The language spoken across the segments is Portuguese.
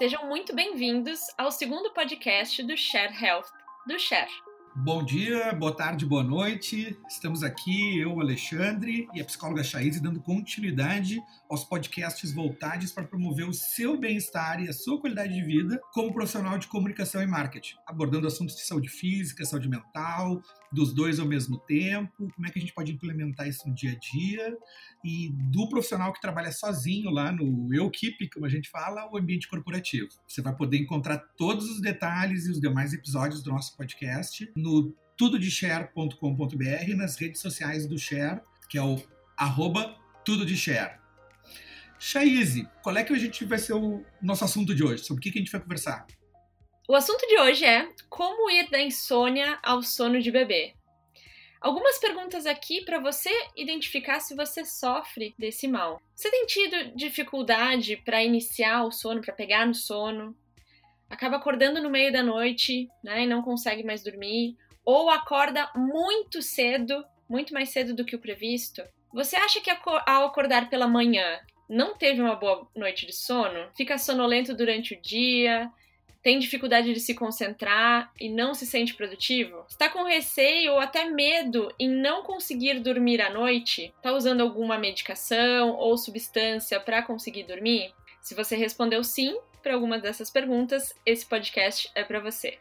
Sejam muito bem-vindos ao segundo podcast do Share Health, do Share. Bom dia, boa tarde, boa noite. Estamos aqui, eu, Alexandre, e a psicóloga Chaise, dando continuidade aos podcasts voltados para promover o seu bem-estar e a sua qualidade de vida como profissional de comunicação e marketing, abordando assuntos de saúde física, saúde mental, dos dois ao mesmo tempo, como é que a gente pode implementar isso no dia a dia, e do profissional que trabalha sozinho lá no eu keep, como a gente fala, o ambiente corporativo. Você vai poder encontrar todos os detalhes e os demais episódios do nosso podcast no tudodeshare.com.br nas redes sociais do Share, que é o arroba tudodeshare. Chaize, qual é que a gente vai ser o nosso assunto de hoje? Sobre o que, que a gente vai conversar? O assunto de hoje é como ir da insônia ao sono de bebê. Algumas perguntas aqui para você identificar se você sofre desse mal. Você tem tido dificuldade para iniciar o sono, para pegar no sono? Acaba acordando no meio da noite, né, e não consegue mais dormir, ou acorda muito cedo, muito mais cedo do que o previsto? Você acha que ao acordar pela manhã não teve uma boa noite de sono? Fica sonolento durante o dia? tem dificuldade de se concentrar e não se sente produtivo? Está com receio ou até medo em não conseguir dormir à noite? Está usando alguma medicação ou substância para conseguir dormir? Se você respondeu sim para alguma dessas perguntas, esse podcast é para você.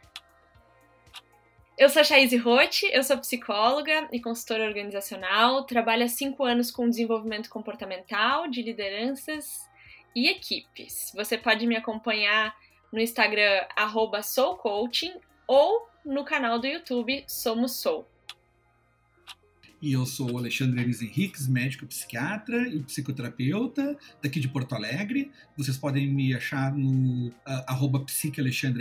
Eu sou a Chaise Roth, eu sou psicóloga e consultora organizacional, trabalho há cinco anos com desenvolvimento comportamental, de lideranças e equipes. Você pode me acompanhar no Instagram @soucoaching ou no canal do YouTube Somos Sou. E eu sou o Alexandre Enes Henriques, médico psiquiatra e psicoterapeuta daqui de Porto Alegre. Vocês podem me achar no uh,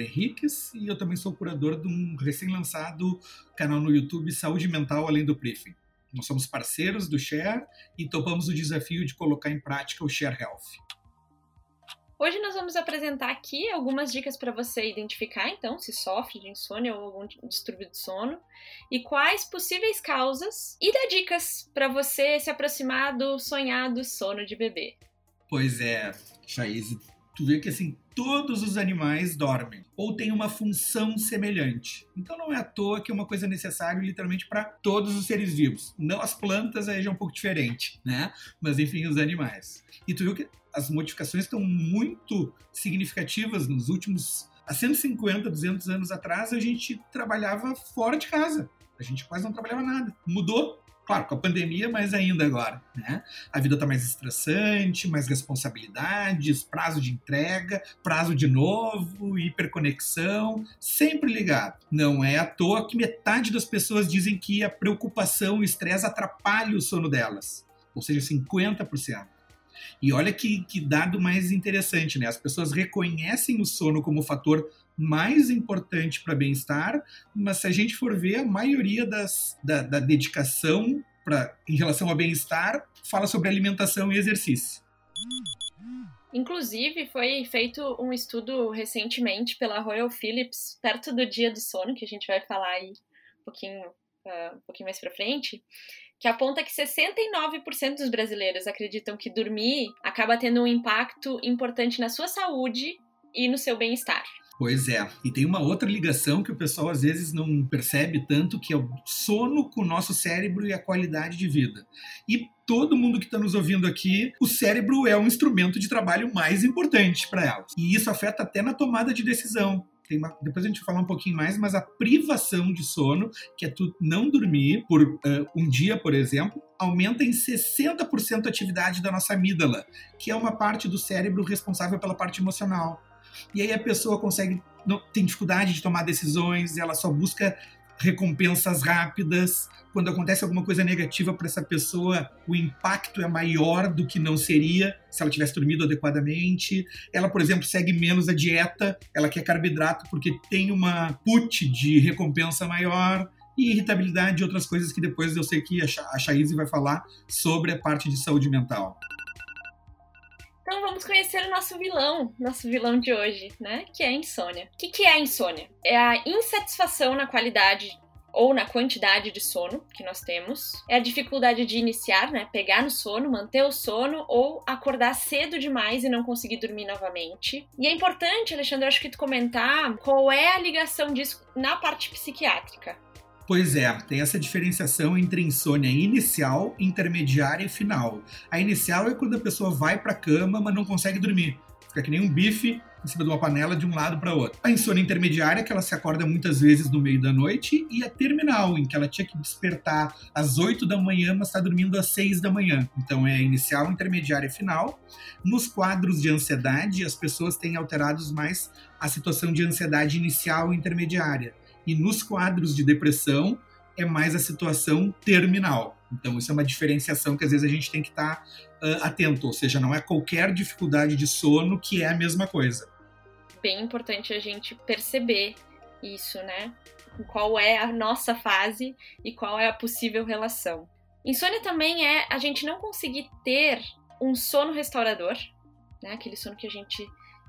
Henriques e eu também sou curador de um recém-lançado canal no YouTube Saúde Mental Além do Briefing. Nós somos parceiros do Share e topamos o desafio de colocar em prática o Share Health. Hoje nós vamos apresentar aqui algumas dicas para você identificar, então, se sofre de insônia ou algum distúrbio de sono e quais possíveis causas e dar dicas para você se aproximar do sonhado sono de bebê. Pois é, Chaise, tu vê que assim, todos os animais dormem ou têm uma função semelhante. Então não é à toa que é uma coisa necessária literalmente para todos os seres vivos. Não as plantas aí já é um pouco diferente, né? Mas enfim, os animais. E tu viu que as modificações estão muito significativas nos últimos há 150, 200 anos atrás, a gente trabalhava fora de casa. A gente quase não trabalhava nada. Mudou Claro, com a pandemia, mas ainda agora. Né? A vida está mais estressante, mais responsabilidades, prazo de entrega, prazo de novo, hiperconexão, sempre ligado. Não é à toa que metade das pessoas dizem que a preocupação e o estresse atrapalha o sono delas, ou seja, 50%. E olha que, que dado mais interessante, né? As pessoas reconhecem o sono como fator mais importante para bem-estar, mas se a gente for ver, a maioria das, da, da dedicação pra, em relação ao bem-estar fala sobre alimentação e exercício. Inclusive, foi feito um estudo recentemente pela Royal Philips, perto do dia do sono, que a gente vai falar aí um pouquinho, uh, um pouquinho mais para frente, que aponta que 69% dos brasileiros acreditam que dormir acaba tendo um impacto importante na sua saúde e no seu bem-estar. Pois é. E tem uma outra ligação que o pessoal às vezes não percebe tanto, que é o sono com o nosso cérebro e a qualidade de vida. E todo mundo que está nos ouvindo aqui, o cérebro é o instrumento de trabalho mais importante para elas. E isso afeta até na tomada de decisão. Uma, depois a gente vai falar um pouquinho mais, mas a privação de sono, que é tu não dormir por uh, um dia, por exemplo, aumenta em 60% a atividade da nossa amígdala, que é uma parte do cérebro responsável pela parte emocional. E aí a pessoa consegue, não, tem dificuldade de tomar decisões, ela só busca recompensas rápidas. Quando acontece alguma coisa negativa para essa pessoa, o impacto é maior do que não seria se ela tivesse dormido adequadamente. Ela, por exemplo, segue menos a dieta, ela quer carboidrato porque tem uma put de recompensa maior. E irritabilidade e outras coisas que depois eu sei que a Chaise vai falar sobre a parte de saúde mental. Então vamos conhecer o nosso vilão, nosso vilão de hoje, né? Que é a insônia. O que, que é a insônia? É a insatisfação na qualidade ou na quantidade de sono que nós temos. É a dificuldade de iniciar, né? Pegar no sono, manter o sono ou acordar cedo demais e não conseguir dormir novamente. E é importante, Alexandre, acho que tu comentar qual é a ligação disso na parte psiquiátrica. Pois é, tem essa diferenciação entre insônia inicial, intermediária e final. A inicial é quando a pessoa vai para a cama, mas não consegue dormir. Fica que nem um bife em cima de uma panela de um lado para outro. A insônia intermediária, que ela se acorda muitas vezes no meio da noite, e a terminal, em que ela tinha que despertar às 8 da manhã, mas está dormindo às 6 da manhã. Então é inicial, intermediária e final. Nos quadros de ansiedade, as pessoas têm alterados mais a situação de ansiedade inicial e intermediária e nos quadros de depressão é mais a situação terminal. Então, isso é uma diferenciação que às vezes a gente tem que estar uh, atento, ou seja, não é qualquer dificuldade de sono que é a mesma coisa. Bem importante a gente perceber isso, né? Qual é a nossa fase e qual é a possível relação. Insônia também é a gente não conseguir ter um sono restaurador, né? Aquele sono que a gente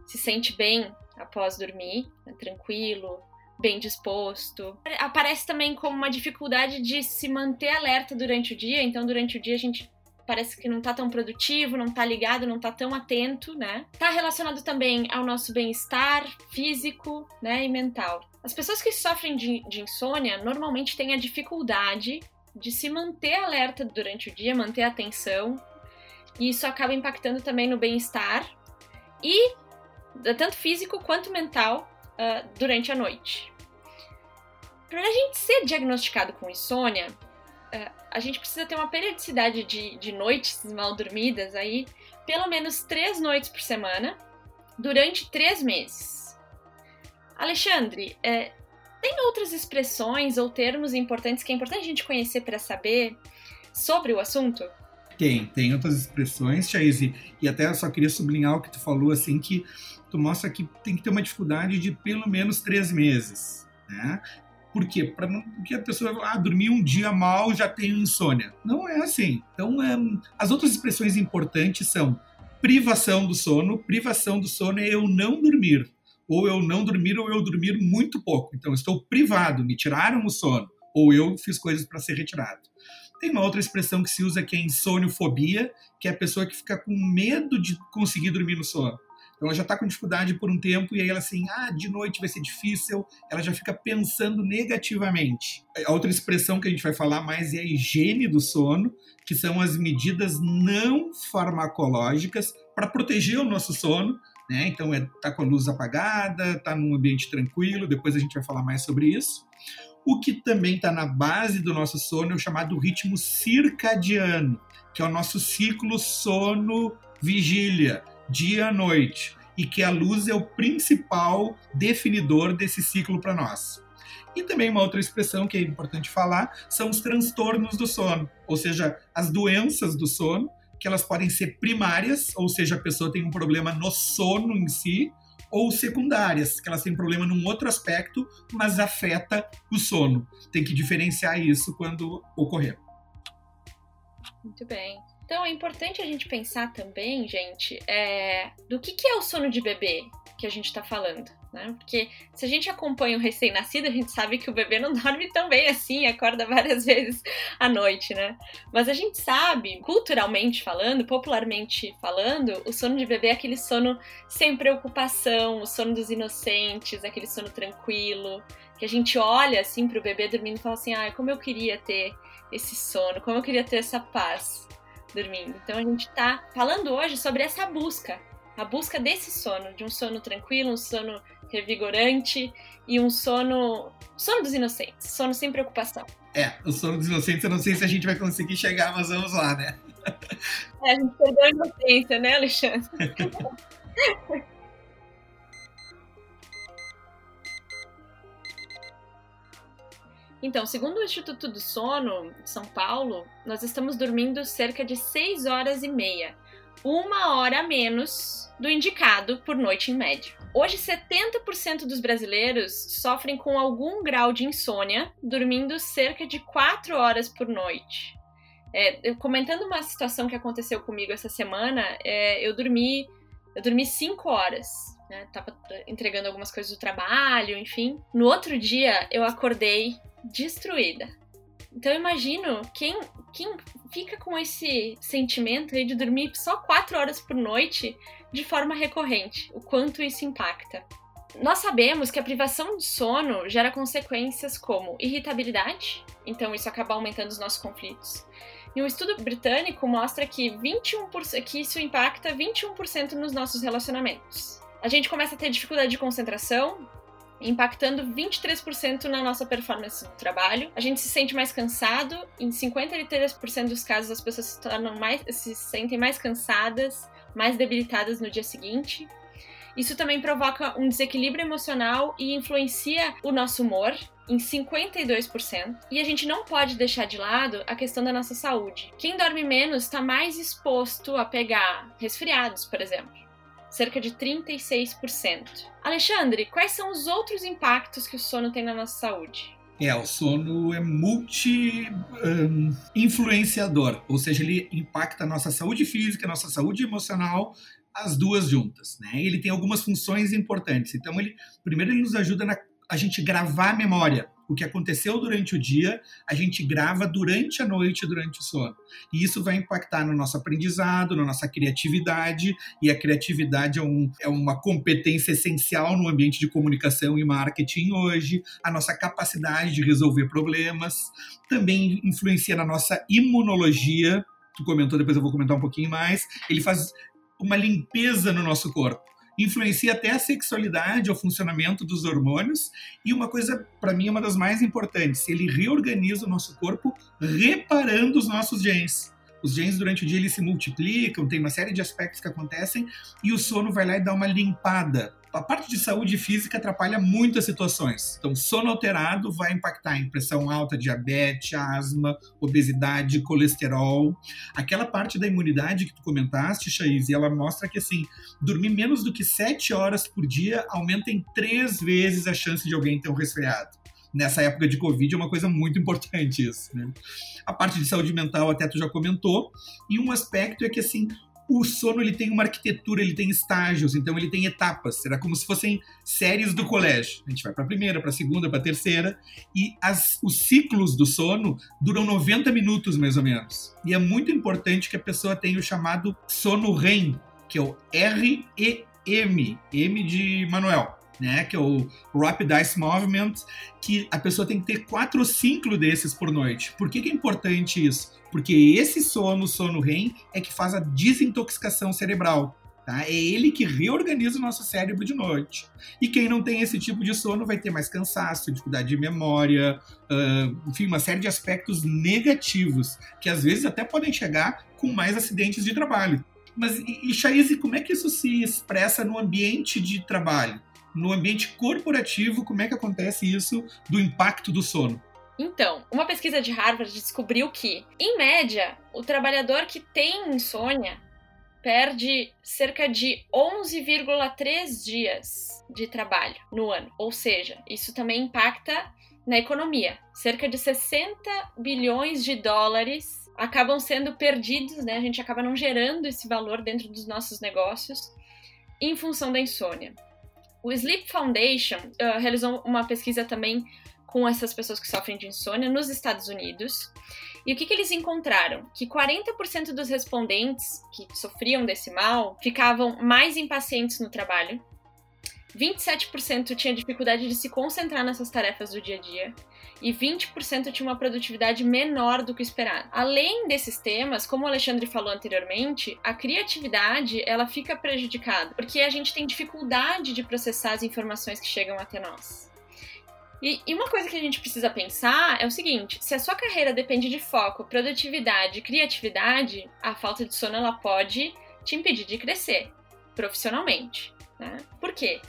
se sente bem após dormir, né? tranquilo, bem disposto. Aparece também como uma dificuldade de se manter alerta durante o dia, então durante o dia a gente parece que não tá tão produtivo, não tá ligado, não tá tão atento, né? Tá relacionado também ao nosso bem-estar físico, né, e mental. As pessoas que sofrem de, de insônia normalmente têm a dificuldade de se manter alerta durante o dia, manter a atenção, e isso acaba impactando também no bem-estar e tanto físico quanto mental uh, durante a noite. Para a gente ser diagnosticado com insônia, uh, a gente precisa ter uma periodicidade de, de noites mal dormidas aí, pelo menos três noites por semana, durante três meses. Alexandre, é, tem outras expressões ou termos importantes que é importante a gente conhecer para saber sobre o assunto? Tem, tem outras expressões, Chaise, e até eu só queria sublinhar o que tu falou, assim, que tu mostra que tem que ter uma dificuldade de pelo menos três meses, né? Por quê? Para não porque a pessoa ah, dormir um dia mal já tem insônia. Não é assim. Então, é, as outras expressões importantes são privação do sono. Privação do sono é eu não dormir, ou eu não dormir ou eu dormir muito pouco. Então, estou privado, me tiraram o sono, ou eu fiz coisas para ser retirado. Tem uma outra expressão que se usa que é insoniofobia, que é a pessoa que fica com medo de conseguir dormir no sono. Então ela já está com dificuldade por um tempo e aí ela assim, ah, de noite vai ser difícil, ela já fica pensando negativamente. A outra expressão que a gente vai falar mais é a higiene do sono, que são as medidas não farmacológicas para proteger o nosso sono, né? Então é tá com a luz apagada, tá num ambiente tranquilo, depois a gente vai falar mais sobre isso. O que também está na base do nosso sono é o chamado ritmo circadiano, que é o nosso ciclo sono-vigília dia à noite, e que a luz é o principal definidor desse ciclo para nós. E também uma outra expressão que é importante falar são os transtornos do sono, ou seja, as doenças do sono, que elas podem ser primárias, ou seja, a pessoa tem um problema no sono em si, ou secundárias, que elas têm problema num outro aspecto, mas afeta o sono. Tem que diferenciar isso quando ocorrer. Muito bem. Então é importante a gente pensar também, gente, é, do que, que é o sono de bebê que a gente está falando. Né? Porque se a gente acompanha o recém-nascido, a gente sabe que o bebê não dorme tão bem assim, acorda várias vezes à noite, né? Mas a gente sabe, culturalmente falando, popularmente falando, o sono de bebê é aquele sono sem preocupação, o sono dos inocentes, aquele sono tranquilo, que a gente olha assim para o bebê dormindo e fala assim: ai, como eu queria ter esse sono, como eu queria ter essa paz dormindo. Então a gente está falando hoje sobre essa busca, a busca desse sono, de um sono tranquilo, um sono revigorante e um sono, sono dos inocentes, sono sem preocupação. É, o sono dos inocentes, eu não sei se a gente vai conseguir chegar, mas vamos lá, né? É, a gente perdeu a inocência, né, Alexandre? Então, segundo o Instituto do Sono de São Paulo, nós estamos dormindo cerca de 6 horas e meia, uma hora a menos do indicado por noite em média. Hoje, 70% dos brasileiros sofrem com algum grau de insônia, dormindo cerca de 4 horas por noite. É, comentando uma situação que aconteceu comigo essa semana, é, eu dormi eu dormi 5 horas né? Tava entregando algumas coisas do trabalho, enfim. No outro dia, eu acordei destruída. Então imagino quem, quem fica com esse sentimento de dormir só quatro horas por noite de forma recorrente, o quanto isso impacta. Nós sabemos que a privação de sono gera consequências como irritabilidade, então isso acaba aumentando os nossos conflitos. E um estudo britânico mostra que, 21%, que isso impacta 21% nos nossos relacionamentos. A gente começa a ter dificuldade de concentração, impactando 23% na nossa performance do trabalho. A gente se sente mais cansado, em 53% dos casos as pessoas se, tornam mais, se sentem mais cansadas, mais debilitadas no dia seguinte. Isso também provoca um desequilíbrio emocional e influencia o nosso humor em 52%. E a gente não pode deixar de lado a questão da nossa saúde. Quem dorme menos está mais exposto a pegar resfriados, por exemplo. Cerca de 36%. Alexandre, quais são os outros impactos que o sono tem na nossa saúde? É, o sono é multi-influenciador, um, ou seja, ele impacta a nossa saúde física, a nossa saúde emocional as duas juntas, né? Ele tem algumas funções importantes. Então, ele primeiro ele nos ajuda na a gente gravar a memória. O que aconteceu durante o dia, a gente grava durante a noite, durante o sono. E isso vai impactar no nosso aprendizado, na nossa criatividade, e a criatividade é, um, é uma competência essencial no ambiente de comunicação e marketing hoje, a nossa capacidade de resolver problemas, também influencia na nossa imunologia, tu comentou, depois eu vou comentar um pouquinho mais. Ele faz uma limpeza no nosso corpo. Influencia até a sexualidade, o funcionamento dos hormônios. E uma coisa, para mim, é uma das mais importantes: ele reorganiza o nosso corpo reparando os nossos genes. Os genes durante o dia eles se multiplicam, tem uma série de aspectos que acontecem e o sono vai lá e dá uma limpada a parte de saúde física atrapalha muitas situações. Então, sono alterado vai impactar em pressão alta, diabetes, asma, obesidade, colesterol. Aquela parte da imunidade que tu comentaste, Chaiz, ela mostra que, assim, dormir menos do que 7 horas por dia aumenta em três vezes a chance de alguém ter um resfriado nessa época de Covid é uma coisa muito importante isso, né? A parte de saúde mental até tu já comentou, e um aspecto é que, assim, o sono ele tem uma arquitetura, ele tem estágios, então ele tem etapas. Será como se fossem séries do colégio. A gente vai para a primeira, para a segunda, para a terceira, e as, os ciclos do sono duram 90 minutos mais ou menos. E é muito importante que a pessoa tenha o chamado sono REM, que é o R-E-M, M de Manuel né? Que é o Rapid Eye Movement, que a pessoa tem que ter quatro ou cinco desses por noite. Por que, que é importante isso? Porque esse sono, sono REM, é que faz a desintoxicação cerebral. Tá? É ele que reorganiza o nosso cérebro de noite. E quem não tem esse tipo de sono vai ter mais cansaço, dificuldade de memória, uh, enfim, uma série de aspectos negativos, que às vezes até podem chegar com mais acidentes de trabalho. Mas, e, e como é que isso se expressa no ambiente de trabalho? No ambiente corporativo, como é que acontece isso do impacto do sono? Então, uma pesquisa de Harvard descobriu que, em média, o trabalhador que tem insônia perde cerca de 11,3 dias de trabalho no ano. Ou seja, isso também impacta na economia. Cerca de 60 bilhões de dólares acabam sendo perdidos, né? A gente acaba não gerando esse valor dentro dos nossos negócios em função da insônia. O Sleep Foundation uh, realizou uma pesquisa também com essas pessoas que sofrem de insônia nos Estados Unidos. E o que, que eles encontraram? Que 40% dos respondentes que sofriam desse mal ficavam mais impacientes no trabalho, 27% tinha dificuldade de se concentrar nessas tarefas do dia a dia e 20% tinha uma produtividade menor do que esperado. Além desses temas, como o Alexandre falou anteriormente, a criatividade ela fica prejudicada porque a gente tem dificuldade de processar as informações que chegam até nós. E, e, uma coisa que a gente precisa pensar é o seguinte: se a sua carreira depende de foco, produtividade, criatividade, a falta de sono ela pode te impedir de crescer profissionalmente. Né? Por quê?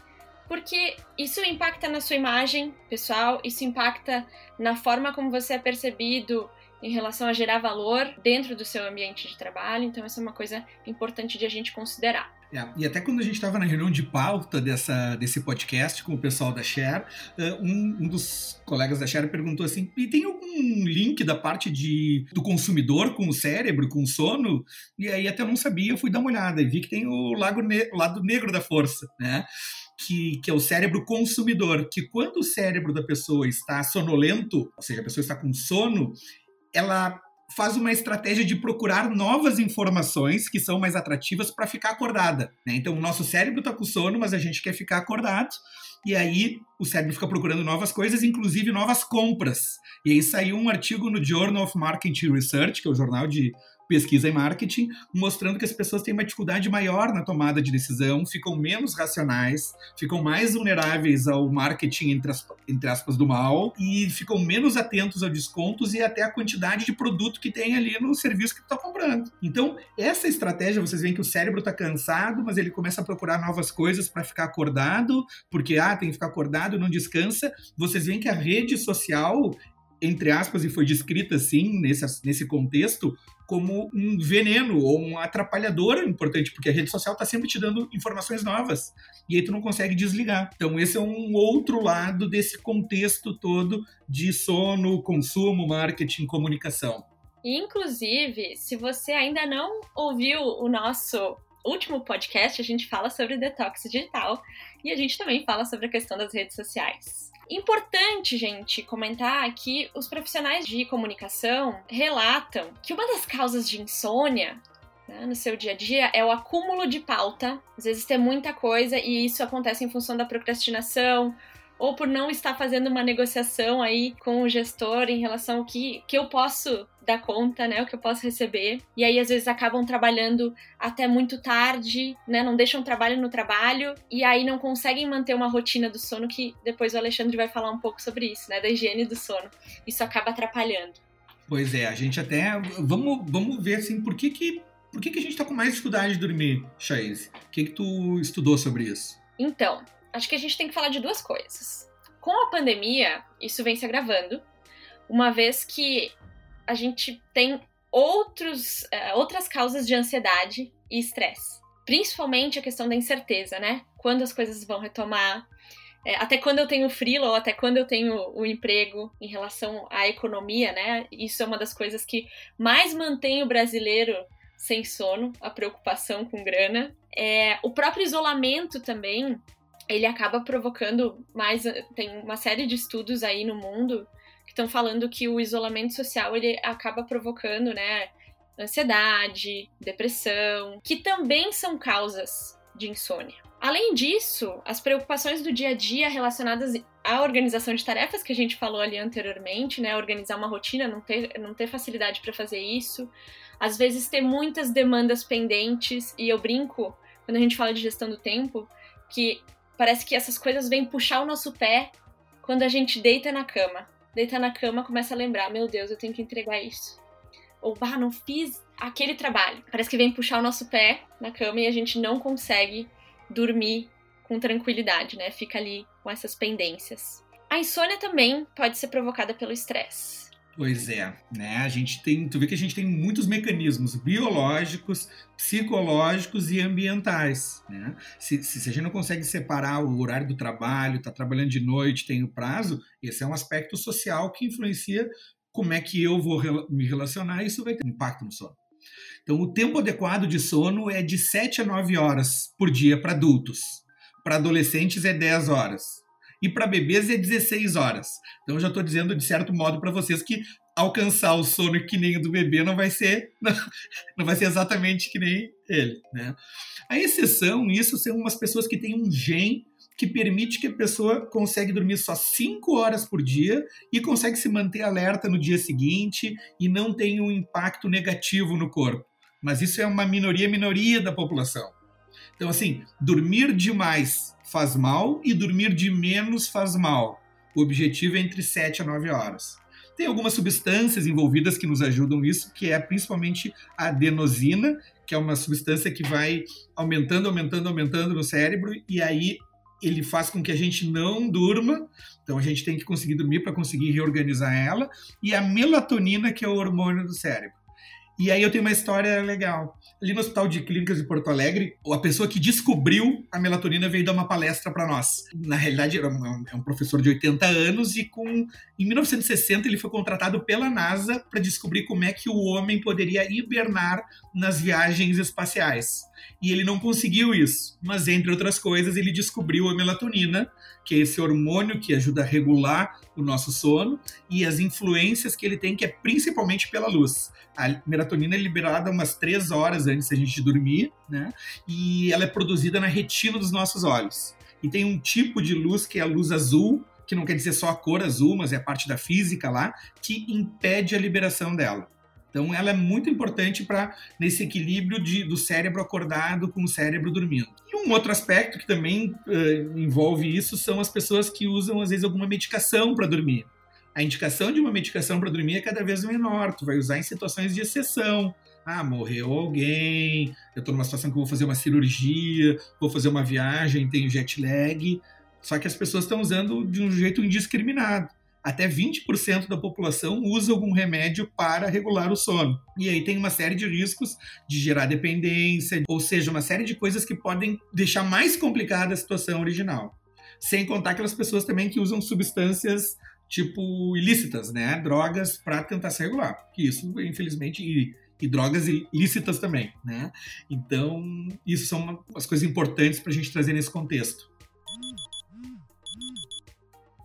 Porque isso impacta na sua imagem pessoal, isso impacta na forma como você é percebido em relação a gerar valor dentro do seu ambiente de trabalho. Então, essa é uma coisa importante de a gente considerar. É, e até quando a gente estava na reunião de pauta dessa, desse podcast com o pessoal da Share, eh, um, um, dos colegas da Share perguntou assim: e tem algum link da parte de, do consumidor com o cérebro, com o sono? E aí até eu não sabia, eu fui dar uma olhada e vi que tem o lago ne lado negro da força, né? Que, que, é o cérebro consumidor, que quando o cérebro da pessoa está sonolento, ou seja, a pessoa está com sono, ela faz uma estratégia de procurar novas informações que são mais atrativas para ficar acordada. Né? Então, o nosso cérebro está com sono, mas a gente quer ficar acordado. E aí o cérebro fica procurando novas coisas, inclusive novas compras. E aí saiu um artigo no Journal of Marketing Research, que é o jornal de pesquisa em marketing, mostrando que as pessoas têm uma dificuldade maior na tomada de decisão, ficam menos racionais, ficam mais vulneráveis ao marketing, entre, as, entre aspas, do mal, e ficam menos atentos a descontos e até a quantidade de produto que tem ali no serviço que está comprando. Então, essa estratégia, vocês veem que o cérebro está cansado, mas ele começa a procurar novas coisas para ficar acordado, porque, ah, tem que ficar acordado, não descansa. Vocês veem que a rede social, entre aspas, e foi descrita assim, nesse, nesse contexto, como um veneno ou um atrapalhador importante, porque a rede social está sempre te dando informações novas e aí tu não consegue desligar. Então esse é um outro lado desse contexto todo de sono, consumo, marketing, comunicação. Inclusive, se você ainda não ouviu o nosso último podcast, a gente fala sobre detox digital e a gente também fala sobre a questão das redes sociais. Importante, gente, comentar que os profissionais de comunicação relatam que uma das causas de insônia né, no seu dia a dia é o acúmulo de pauta. Às vezes tem muita coisa e isso acontece em função da procrastinação ou por não estar fazendo uma negociação aí com o gestor em relação ao que, que eu posso dar conta, né, o que eu posso receber. E aí às vezes acabam trabalhando até muito tarde, né, não deixam trabalho no trabalho e aí não conseguem manter uma rotina do sono que depois o Alexandre vai falar um pouco sobre isso, né, da higiene do sono. Isso acaba atrapalhando. Pois é, a gente até vamos vamos ver assim, por que que por que, que a gente está com mais dificuldade de dormir, Chaize? O que que tu estudou sobre isso? Então, acho que a gente tem que falar de duas coisas. Com a pandemia, isso vem se agravando, uma vez que a gente tem outros, uh, outras causas de ansiedade e estresse. Principalmente a questão da incerteza, né? Quando as coisas vão retomar, é, até quando eu tenho frilo ou até quando eu tenho o emprego em relação à economia, né? Isso é uma das coisas que mais mantém o brasileiro sem sono, a preocupação com grana. É, o próprio isolamento também ele acaba provocando mais. Tem uma série de estudos aí no mundo que estão falando que o isolamento social ele acaba provocando, né, ansiedade, depressão, que também são causas de insônia. Além disso, as preocupações do dia a dia relacionadas à organização de tarefas que a gente falou ali anteriormente, né, organizar uma rotina, não ter, não ter facilidade para fazer isso, às vezes ter muitas demandas pendentes, e eu brinco quando a gente fala de gestão do tempo, que parece que essas coisas vêm puxar o nosso pé quando a gente deita na cama. Deita na cama, começa a lembrar: meu Deus, eu tenho que entregar isso. Ou, bah, não fiz aquele trabalho. Parece que vem puxar o nosso pé na cama e a gente não consegue dormir com tranquilidade, né? Fica ali com essas pendências. A insônia também pode ser provocada pelo estresse. Pois é, né? A gente tem, tu vê que a gente tem muitos mecanismos biológicos, psicológicos e ambientais, né? Se, se, a gente não consegue separar o horário do trabalho, está trabalhando de noite, tem o prazo, esse é um aspecto social que influencia como é que eu vou me relacionar isso vai ter impacto no sono. Então, o tempo adequado de sono é de 7 a 9 horas por dia para adultos. Para adolescentes é 10 horas e para bebês é 16 horas. Então eu já estou dizendo de certo modo para vocês que alcançar o sono que nem o do bebê não vai ser não, não vai ser exatamente que nem ele, né? A exceção, isso são umas pessoas que têm um gen que permite que a pessoa consegue dormir só 5 horas por dia e consegue se manter alerta no dia seguinte e não tem um impacto negativo no corpo. Mas isso é uma minoria, minoria da população. Então, assim, dormir demais faz mal e dormir de menos faz mal. O objetivo é entre 7 a 9 horas. Tem algumas substâncias envolvidas que nos ajudam nisso, que é principalmente a adenosina, que é uma substância que vai aumentando, aumentando, aumentando no cérebro, e aí ele faz com que a gente não durma, então a gente tem que conseguir dormir para conseguir reorganizar ela, e a melatonina, que é o hormônio do cérebro. E aí eu tenho uma história legal. Ali no Hospital de Clínicas de Porto Alegre, a pessoa que descobriu a melatonina veio dar uma palestra para nós. Na realidade, era um, é um professor de 80 anos e com em 1960 ele foi contratado pela NASA para descobrir como é que o homem poderia hibernar nas viagens espaciais. E ele não conseguiu isso, mas entre outras coisas, ele descobriu a melatonina, que é esse hormônio que ajuda a regular o nosso sono e as influências que ele tem, que é principalmente pela luz. A melatonina é liberada umas três horas antes da gente dormir, né? E ela é produzida na retina dos nossos olhos. E tem um tipo de luz que é a luz azul, que não quer dizer só a cor azul, mas é a parte da física lá, que impede a liberação dela. Então, ela é muito importante para nesse equilíbrio de, do cérebro acordado com o cérebro dormindo. E um outro aspecto que também uh, envolve isso são as pessoas que usam, às vezes, alguma medicação para dormir. A indicação de uma medicação para dormir é cada vez menor. Tu vai usar em situações de exceção. Ah, morreu alguém, eu estou numa situação que vou fazer uma cirurgia, vou fazer uma viagem, tenho jet lag. Só que as pessoas estão usando de um jeito indiscriminado até 20% da população usa algum remédio para regular o sono. E aí tem uma série de riscos de gerar dependência, ou seja, uma série de coisas que podem deixar mais complicada a situação original. Sem contar aquelas pessoas também que usam substâncias tipo ilícitas, né? Drogas para tentar se regular. Que isso, infelizmente, e, e drogas ilícitas também, né? Então, isso são as coisas importantes para a gente trazer nesse contexto.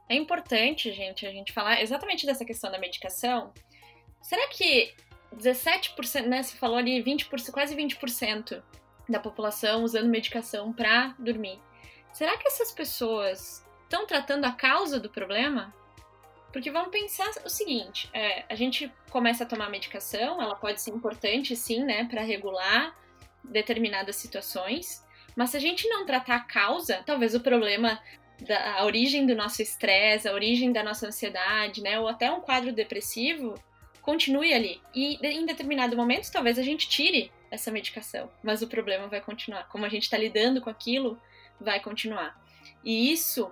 É importante, gente, a gente falar exatamente dessa questão da medicação. Será que 17%, né, você falou ali 20%, quase 20% da população usando medicação para dormir. Será que essas pessoas estão tratando a causa do problema? Porque vamos pensar o seguinte: é, a gente começa a tomar medicação, ela pode ser importante sim, né, para regular determinadas situações, mas se a gente não tratar a causa, talvez o problema da a origem do nosso estresse, a origem da nossa ansiedade, né, ou até um quadro depressivo, continue ali. E em determinado momento, talvez a gente tire essa medicação, mas o problema vai continuar. Como a gente está lidando com aquilo, vai continuar. E isso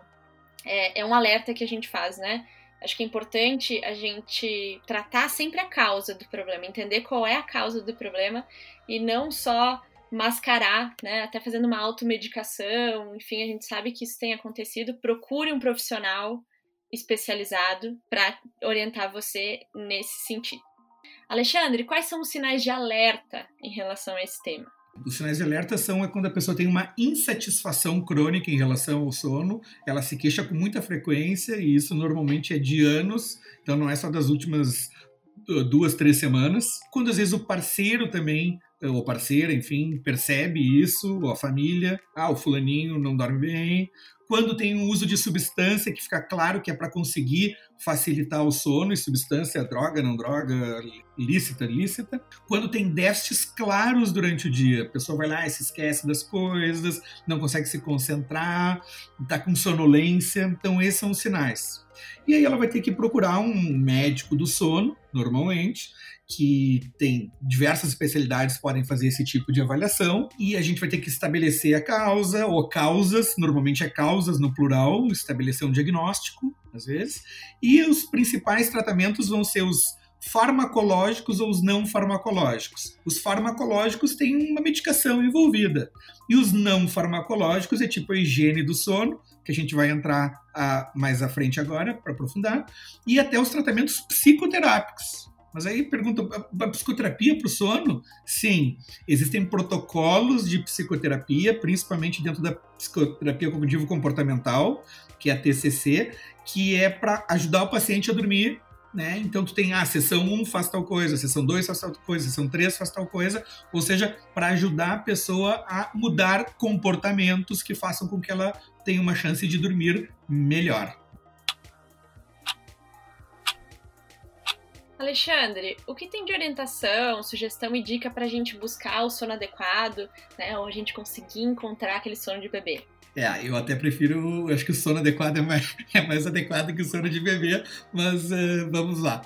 é, é um alerta que a gente faz, né? Acho que é importante a gente tratar sempre a causa do problema, entender qual é a causa do problema e não só mascarar, né, até fazendo uma automedicação, enfim, a gente sabe que isso tem acontecido. Procure um profissional especializado para orientar você nesse sentido. Alexandre, quais são os sinais de alerta em relação a esse tema? Os sinais de alerta são é quando a pessoa tem uma insatisfação crônica em relação ao sono, ela se queixa com muita frequência e isso normalmente é de anos, então não é só das últimas duas, três semanas. Quando às vezes o parceiro também ou parceira, enfim, percebe isso, a família, ah, o fulaninho não dorme bem. Quando tem um uso de substância que fica claro que é para conseguir facilitar o sono, e substância droga, não droga, lícita, lícita. Quando tem déficits claros durante o dia, a pessoa vai lá e se esquece das coisas, não consegue se concentrar, está com sonolência. Então, esses são os sinais. E aí ela vai ter que procurar um médico do sono, normalmente, que tem diversas especialidades podem fazer esse tipo de avaliação e a gente vai ter que estabelecer a causa ou causas, normalmente é causas no plural, estabelecer um diagnóstico às vezes, e os principais tratamentos vão ser os farmacológicos ou os não farmacológicos. Os farmacológicos têm uma medicação envolvida e os não farmacológicos é tipo a higiene do sono, que a gente vai entrar a, mais à frente agora para aprofundar, e até os tratamentos psicoterápicos. Mas aí pergunta, a psicoterapia para o sono? Sim, existem protocolos de psicoterapia, principalmente dentro da psicoterapia cognitivo comportamental, que é a TCC, que é para ajudar o paciente a dormir né? Então tu tem a ah, sessão 1 faz tal coisa, sessão 2 faz tal coisa, sessão 3 faz tal coisa, ou seja, para ajudar a pessoa a mudar comportamentos que façam com que ela tenha uma chance de dormir melhor. Alexandre, o que tem de orientação, sugestão e dica para a gente buscar o sono adequado, né, ou a gente conseguir encontrar aquele sono de bebê? É, eu até prefiro, acho que o sono adequado é mais, é mais adequado que o sono de bebê, mas uh, vamos lá.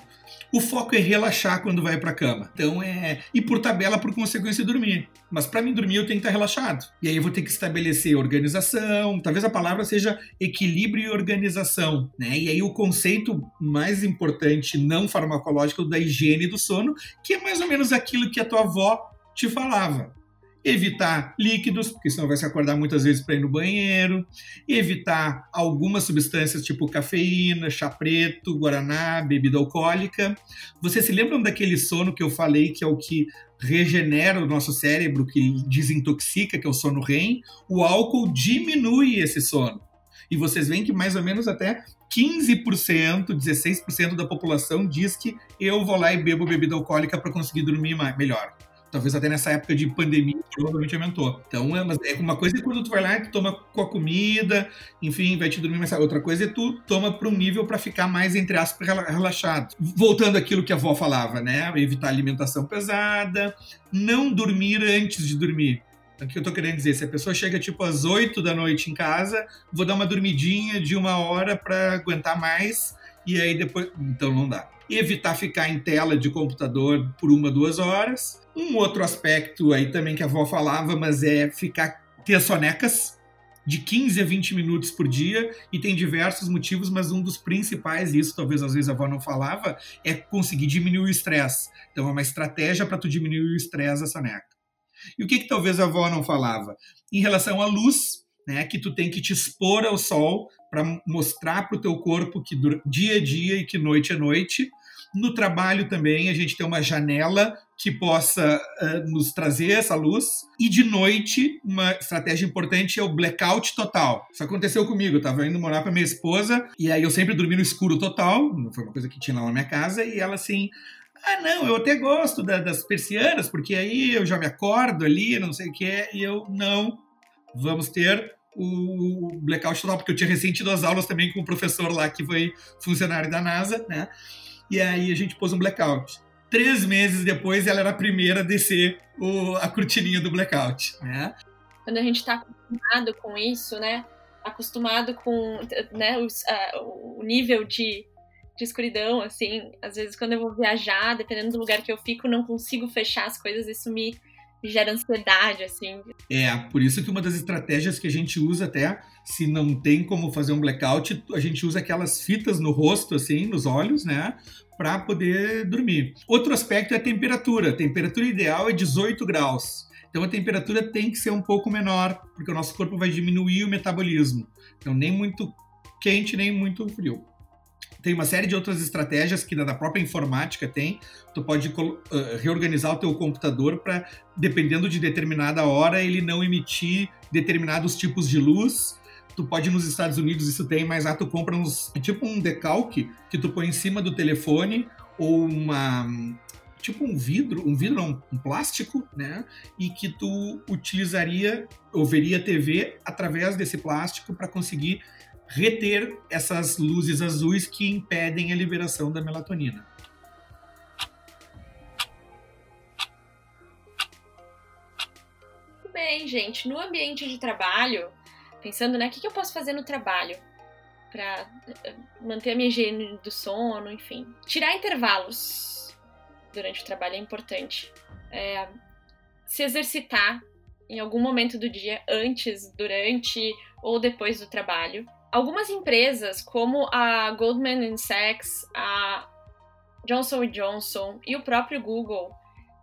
O foco é relaxar quando vai para cama. Então é e por tabela por consequência dormir. Mas para mim dormir eu tenho que estar relaxado. E aí eu vou ter que estabelecer organização, talvez a palavra seja equilíbrio e organização, né? E aí o conceito mais importante não farmacológico da higiene do sono, que é mais ou menos aquilo que a tua avó te falava evitar líquidos, porque senão vai se acordar muitas vezes para ir no banheiro, evitar algumas substâncias tipo cafeína, chá preto, guaraná, bebida alcoólica. Vocês se lembram daquele sono que eu falei que é o que regenera o nosso cérebro, que desintoxica, que é o sono REM? O álcool diminui esse sono. E vocês veem que mais ou menos até 15%, 16% da população diz que eu vou lá e bebo bebida alcoólica para conseguir dormir melhor. Talvez até nessa época de pandemia provavelmente aumentou. Então, é, mas é uma coisa é quando tu vai lá e toma com a comida, enfim, vai te dormir mais Outra coisa é tu toma para um nível para ficar mais, entre aspas, relaxado. Voltando àquilo que a avó falava, né? Evitar alimentação pesada, não dormir antes de dormir. O que eu tô querendo dizer? Se a pessoa chega tipo às 8 da noite em casa, vou dar uma dormidinha de uma hora para aguentar mais, e aí depois. Então não dá evitar ficar em tela de computador por uma, duas horas. Um outro aspecto aí também que a avó falava, mas é ficar ter sonecas de 15 a 20 minutos por dia e tem diversos motivos, mas um dos principais, isso talvez às vezes a avó não falava, é conseguir diminuir o estresse. Então é uma estratégia para tu diminuir o estresse da soneca. E o que, que talvez a avó não falava? Em relação à luz, né, que tu tem que te expor ao sol para mostrar para o teu corpo que dia é dia e que noite é noite, no trabalho também a gente tem uma janela que possa uh, nos trazer essa luz. E de noite, uma estratégia importante é o blackout total. Isso aconteceu comigo, eu estava indo morar com a minha esposa, e aí eu sempre dormi no escuro total, foi uma coisa que tinha lá na minha casa, e ela assim. Ah, não, eu até gosto da, das persianas, porque aí eu já me acordo ali, não sei o que, e eu não. Vamos ter o blackout total, porque eu tinha recém tido as aulas também com o professor lá que foi funcionário da NASA, né? E aí a gente pôs um blackout. Três meses depois, ela era a primeira a descer o, a cortininha do blackout. Né? Quando a gente está acostumado com isso, né? Acostumado com né, os, o nível de, de escuridão, assim. Às vezes, quando eu vou viajar, dependendo do lugar que eu fico, não consigo fechar as coisas. Isso me gera ansiedade, assim. É, por isso que uma das estratégias que a gente usa até, se não tem como fazer um blackout, a gente usa aquelas fitas no rosto, assim, nos olhos, né? Para poder dormir. Outro aspecto é a temperatura. A temperatura ideal é 18 graus. Então a temperatura tem que ser um pouco menor, porque o nosso corpo vai diminuir o metabolismo. Então nem muito quente, nem muito frio. Tem uma série de outras estratégias que na própria informática tem. Tu pode uh, reorganizar o teu computador para, dependendo de determinada hora, ele não emitir determinados tipos de luz. Tu pode nos Estados Unidos isso tem, mas lá tu compra uns é tipo um decalque que tu põe em cima do telefone ou uma tipo um vidro, um vidro não, um plástico, né? E que tu utilizaria ou veria TV através desse plástico para conseguir reter essas luzes azuis que impedem a liberação da melatonina. Bem, gente. No ambiente de trabalho, pensando, né, o que eu posso fazer no trabalho para eh, manter a minha higiene do sono, enfim. Tirar intervalos durante o trabalho é importante. É, se exercitar em algum momento do dia, antes, durante ou depois do trabalho algumas empresas, como a Goldman Sachs, a Johnson Johnson e o próprio Google,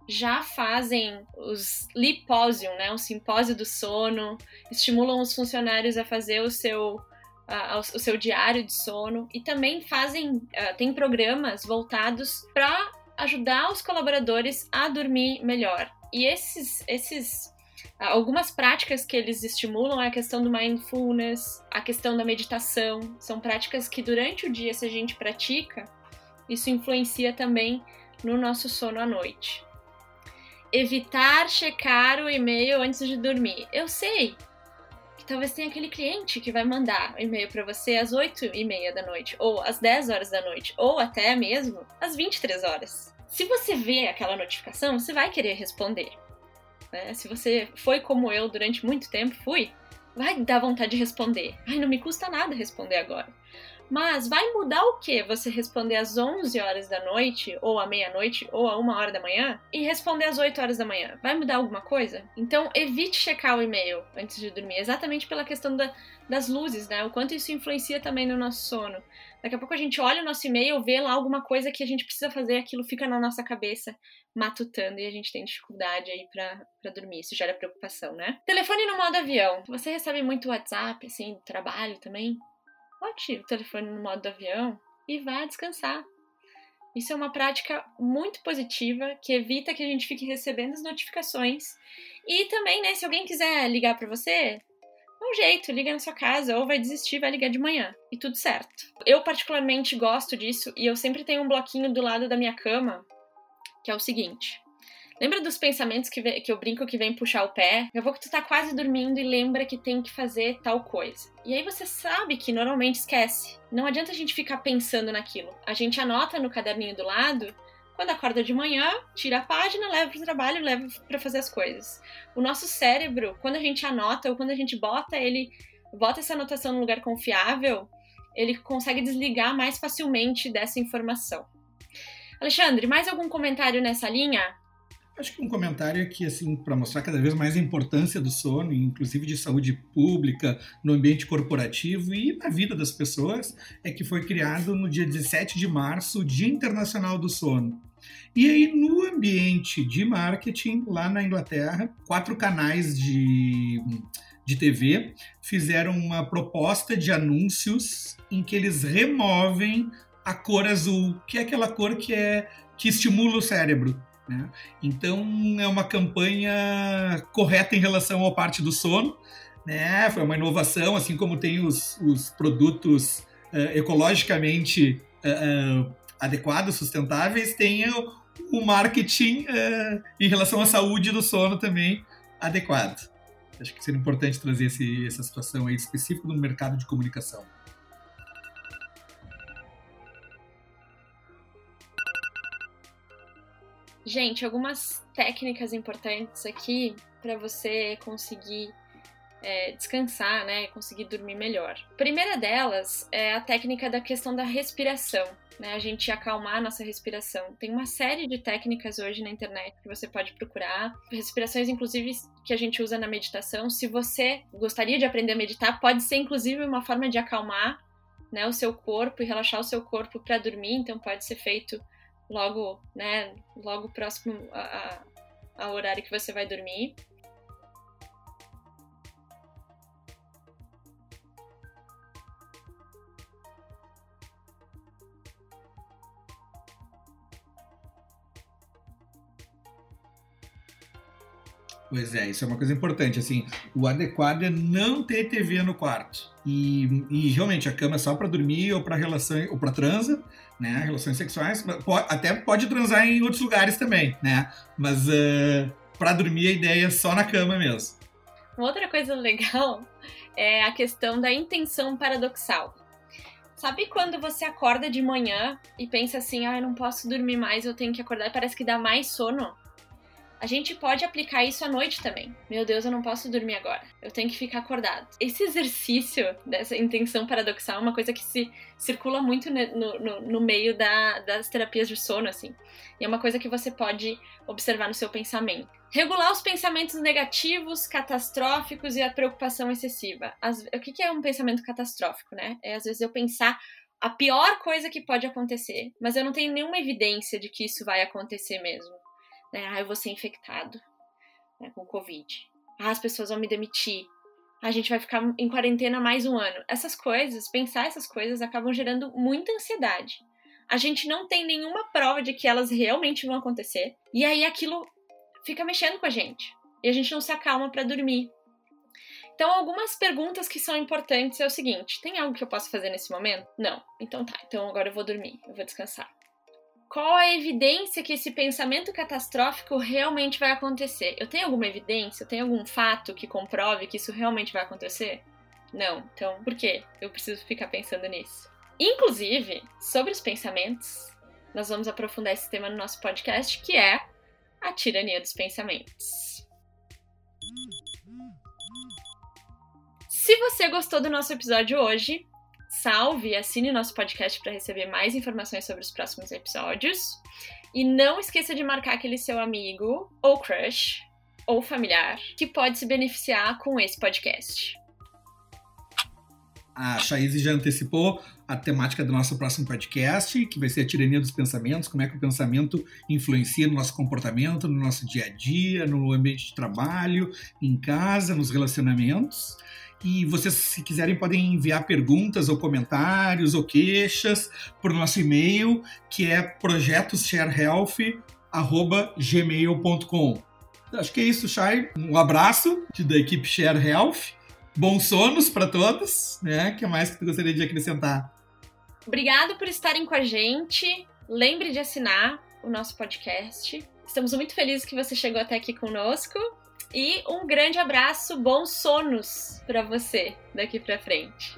já fazem os Liposium, né, o simpósio do sono, estimulam os funcionários a fazer o seu uh, o seu diário de sono e também fazem uh, tem programas voltados para ajudar os colaboradores a dormir melhor. E esses esses Algumas práticas que eles estimulam é a questão do mindfulness, a questão da meditação. São práticas que durante o dia, se a gente pratica, isso influencia também no nosso sono à noite. Evitar checar o e-mail antes de dormir. Eu sei que talvez tenha aquele cliente que vai mandar o e-mail para você às 8 e meia da noite, ou às 10 horas da noite, ou até mesmo às 23 horas. Se você vê aquela notificação, você vai querer responder. Né? Se você foi como eu durante muito tempo, fui, vai dar vontade de responder. Ai, não me custa nada responder agora. Mas vai mudar o que você responder às 11 horas da noite, ou à meia-noite, ou a uma hora da manhã, e responder às 8 horas da manhã? Vai mudar alguma coisa? Então, evite checar o e-mail antes de dormir, exatamente pela questão da, das luzes, né? O quanto isso influencia também no nosso sono. Daqui a pouco a gente olha o nosso e-mail, vê lá alguma coisa que a gente precisa fazer, aquilo fica na nossa cabeça matutando e a gente tem dificuldade aí pra dormir. Isso gera preocupação, né? Telefone no modo avião. Você recebe muito WhatsApp, assim, do trabalho também? Bote o telefone no modo avião e vá descansar. Isso é uma prática muito positiva que evita que a gente fique recebendo as notificações. E também, né, se alguém quiser ligar para você, dá um jeito, liga na sua casa ou vai desistir, vai ligar de manhã e tudo certo. Eu particularmente gosto disso e eu sempre tenho um bloquinho do lado da minha cama, que é o seguinte: Lembra dos pensamentos que, que eu brinco que vem puxar o pé? Eu vou que tu tá quase dormindo e lembra que tem que fazer tal coisa. E aí você sabe que normalmente esquece. Não adianta a gente ficar pensando naquilo. A gente anota no caderninho do lado quando acorda de manhã, tira a página, leva para o trabalho, leva para fazer as coisas. O nosso cérebro, quando a gente anota ou quando a gente bota ele, bota essa anotação num lugar confiável, ele consegue desligar mais facilmente dessa informação. Alexandre, mais algum comentário nessa linha? Acho que um comentário aqui, assim, para mostrar cada vez mais a importância do sono, inclusive de saúde pública, no ambiente corporativo e na vida das pessoas, é que foi criado no dia 17 de março o Dia Internacional do Sono. E aí, no ambiente de marketing, lá na Inglaterra, quatro canais de, de TV fizeram uma proposta de anúncios em que eles removem a cor azul, que é aquela cor que é que estimula o cérebro. Né? Então é uma campanha correta em relação à parte do sono. Né? Foi uma inovação, assim como tem os, os produtos uh, ecologicamente uh, uh, adequados, sustentáveis, tem o, o marketing em relação à saúde do sono também adequado. Acho que seria importante trazer esse, essa situação aí específica no mercado de comunicação. Gente, algumas técnicas importantes aqui para você conseguir é, descansar, né? Conseguir dormir melhor. A primeira delas é a técnica da questão da respiração. Né, a gente acalmar a nossa respiração. Tem uma série de técnicas hoje na internet que você pode procurar, respirações inclusive que a gente usa na meditação. Se você gostaria de aprender a meditar, pode ser inclusive uma forma de acalmar né, o seu corpo e relaxar o seu corpo para dormir, então pode ser feito logo, né, logo próximo a, a, ao horário que você vai dormir. Pois é, isso é uma coisa importante. Assim, o adequado é não ter TV no quarto. E, e realmente a cama é só para dormir ou para relação ou para transa, né? Relações sexuais. Pode, até pode transar em outros lugares também, né? Mas uh, eh, para dormir a ideia é só na cama mesmo. Uma outra coisa legal é a questão da intenção paradoxal. Sabe quando você acorda de manhã e pensa assim, ah, eu não posso dormir mais, eu tenho que acordar, parece que dá mais sono? A gente pode aplicar isso à noite também. Meu Deus, eu não posso dormir agora. Eu tenho que ficar acordado. Esse exercício dessa intenção paradoxal é uma coisa que se circula muito no, no, no meio da, das terapias de sono, assim. E é uma coisa que você pode observar no seu pensamento. Regular os pensamentos negativos, catastróficos e a preocupação excessiva. As, o que, é um pensamento catastrófico, né? É às vezes eu pensar a pior coisa que pode acontecer, mas eu não tenho nenhuma evidência de que isso vai acontecer mesmo né? Ah, eu vou ser infectado né, com Covid. Ah, as pessoas vão me demitir. A gente vai ficar em quarentena mais um ano. Essas coisas, pensar essas coisas, acabam gerando muita ansiedade. A gente não tem nenhuma prova de que elas realmente vão acontecer. E aí aquilo fica mexendo com a gente. E a gente não se acalma para dormir. Então, algumas perguntas que são importantes é o seguinte: tem algo que eu posso fazer nesse momento? Não. Então tá. Então agora eu vou dormir, eu vou descansar qual a evidência que esse pensamento catastrófico realmente vai acontecer? Eu tenho alguma evidência? Eu tenho algum fato que comprove que isso realmente vai acontecer? Não. Então, por que eu preciso ficar pensando nisso? Inclusive, sobre os pensamentos, nós vamos aprofundar esse tema no nosso podcast, que é a tirania dos pensamentos. Se você gostou do nosso episódio hoje, salve e assine nosso podcast para receber mais informações sobre os próximos episódios. E não esqueça de marcar aquele seu amigo, ou crush, ou familiar, que pode se beneficiar com esse podcast. A Chaise já antecipou a temática do nosso próximo podcast, que vai ser a tirania dos pensamentos, como é que o pensamento influencia no nosso comportamento, no nosso dia a dia, no ambiente de trabalho, em casa, nos relacionamentos. E vocês, se quiserem, podem enviar perguntas ou comentários ou queixas para o nosso e-mail, que é projetosShareHealth.gmail.com. Acho que é isso, Chay. Um abraço da equipe Share Health. Bons sonos para todos, né? O que mais que tu gostaria de acrescentar? Obrigado por estarem com a gente. Lembre de assinar o nosso podcast. Estamos muito felizes que você chegou até aqui conosco. E um grande abraço, bons sonos para você daqui para frente.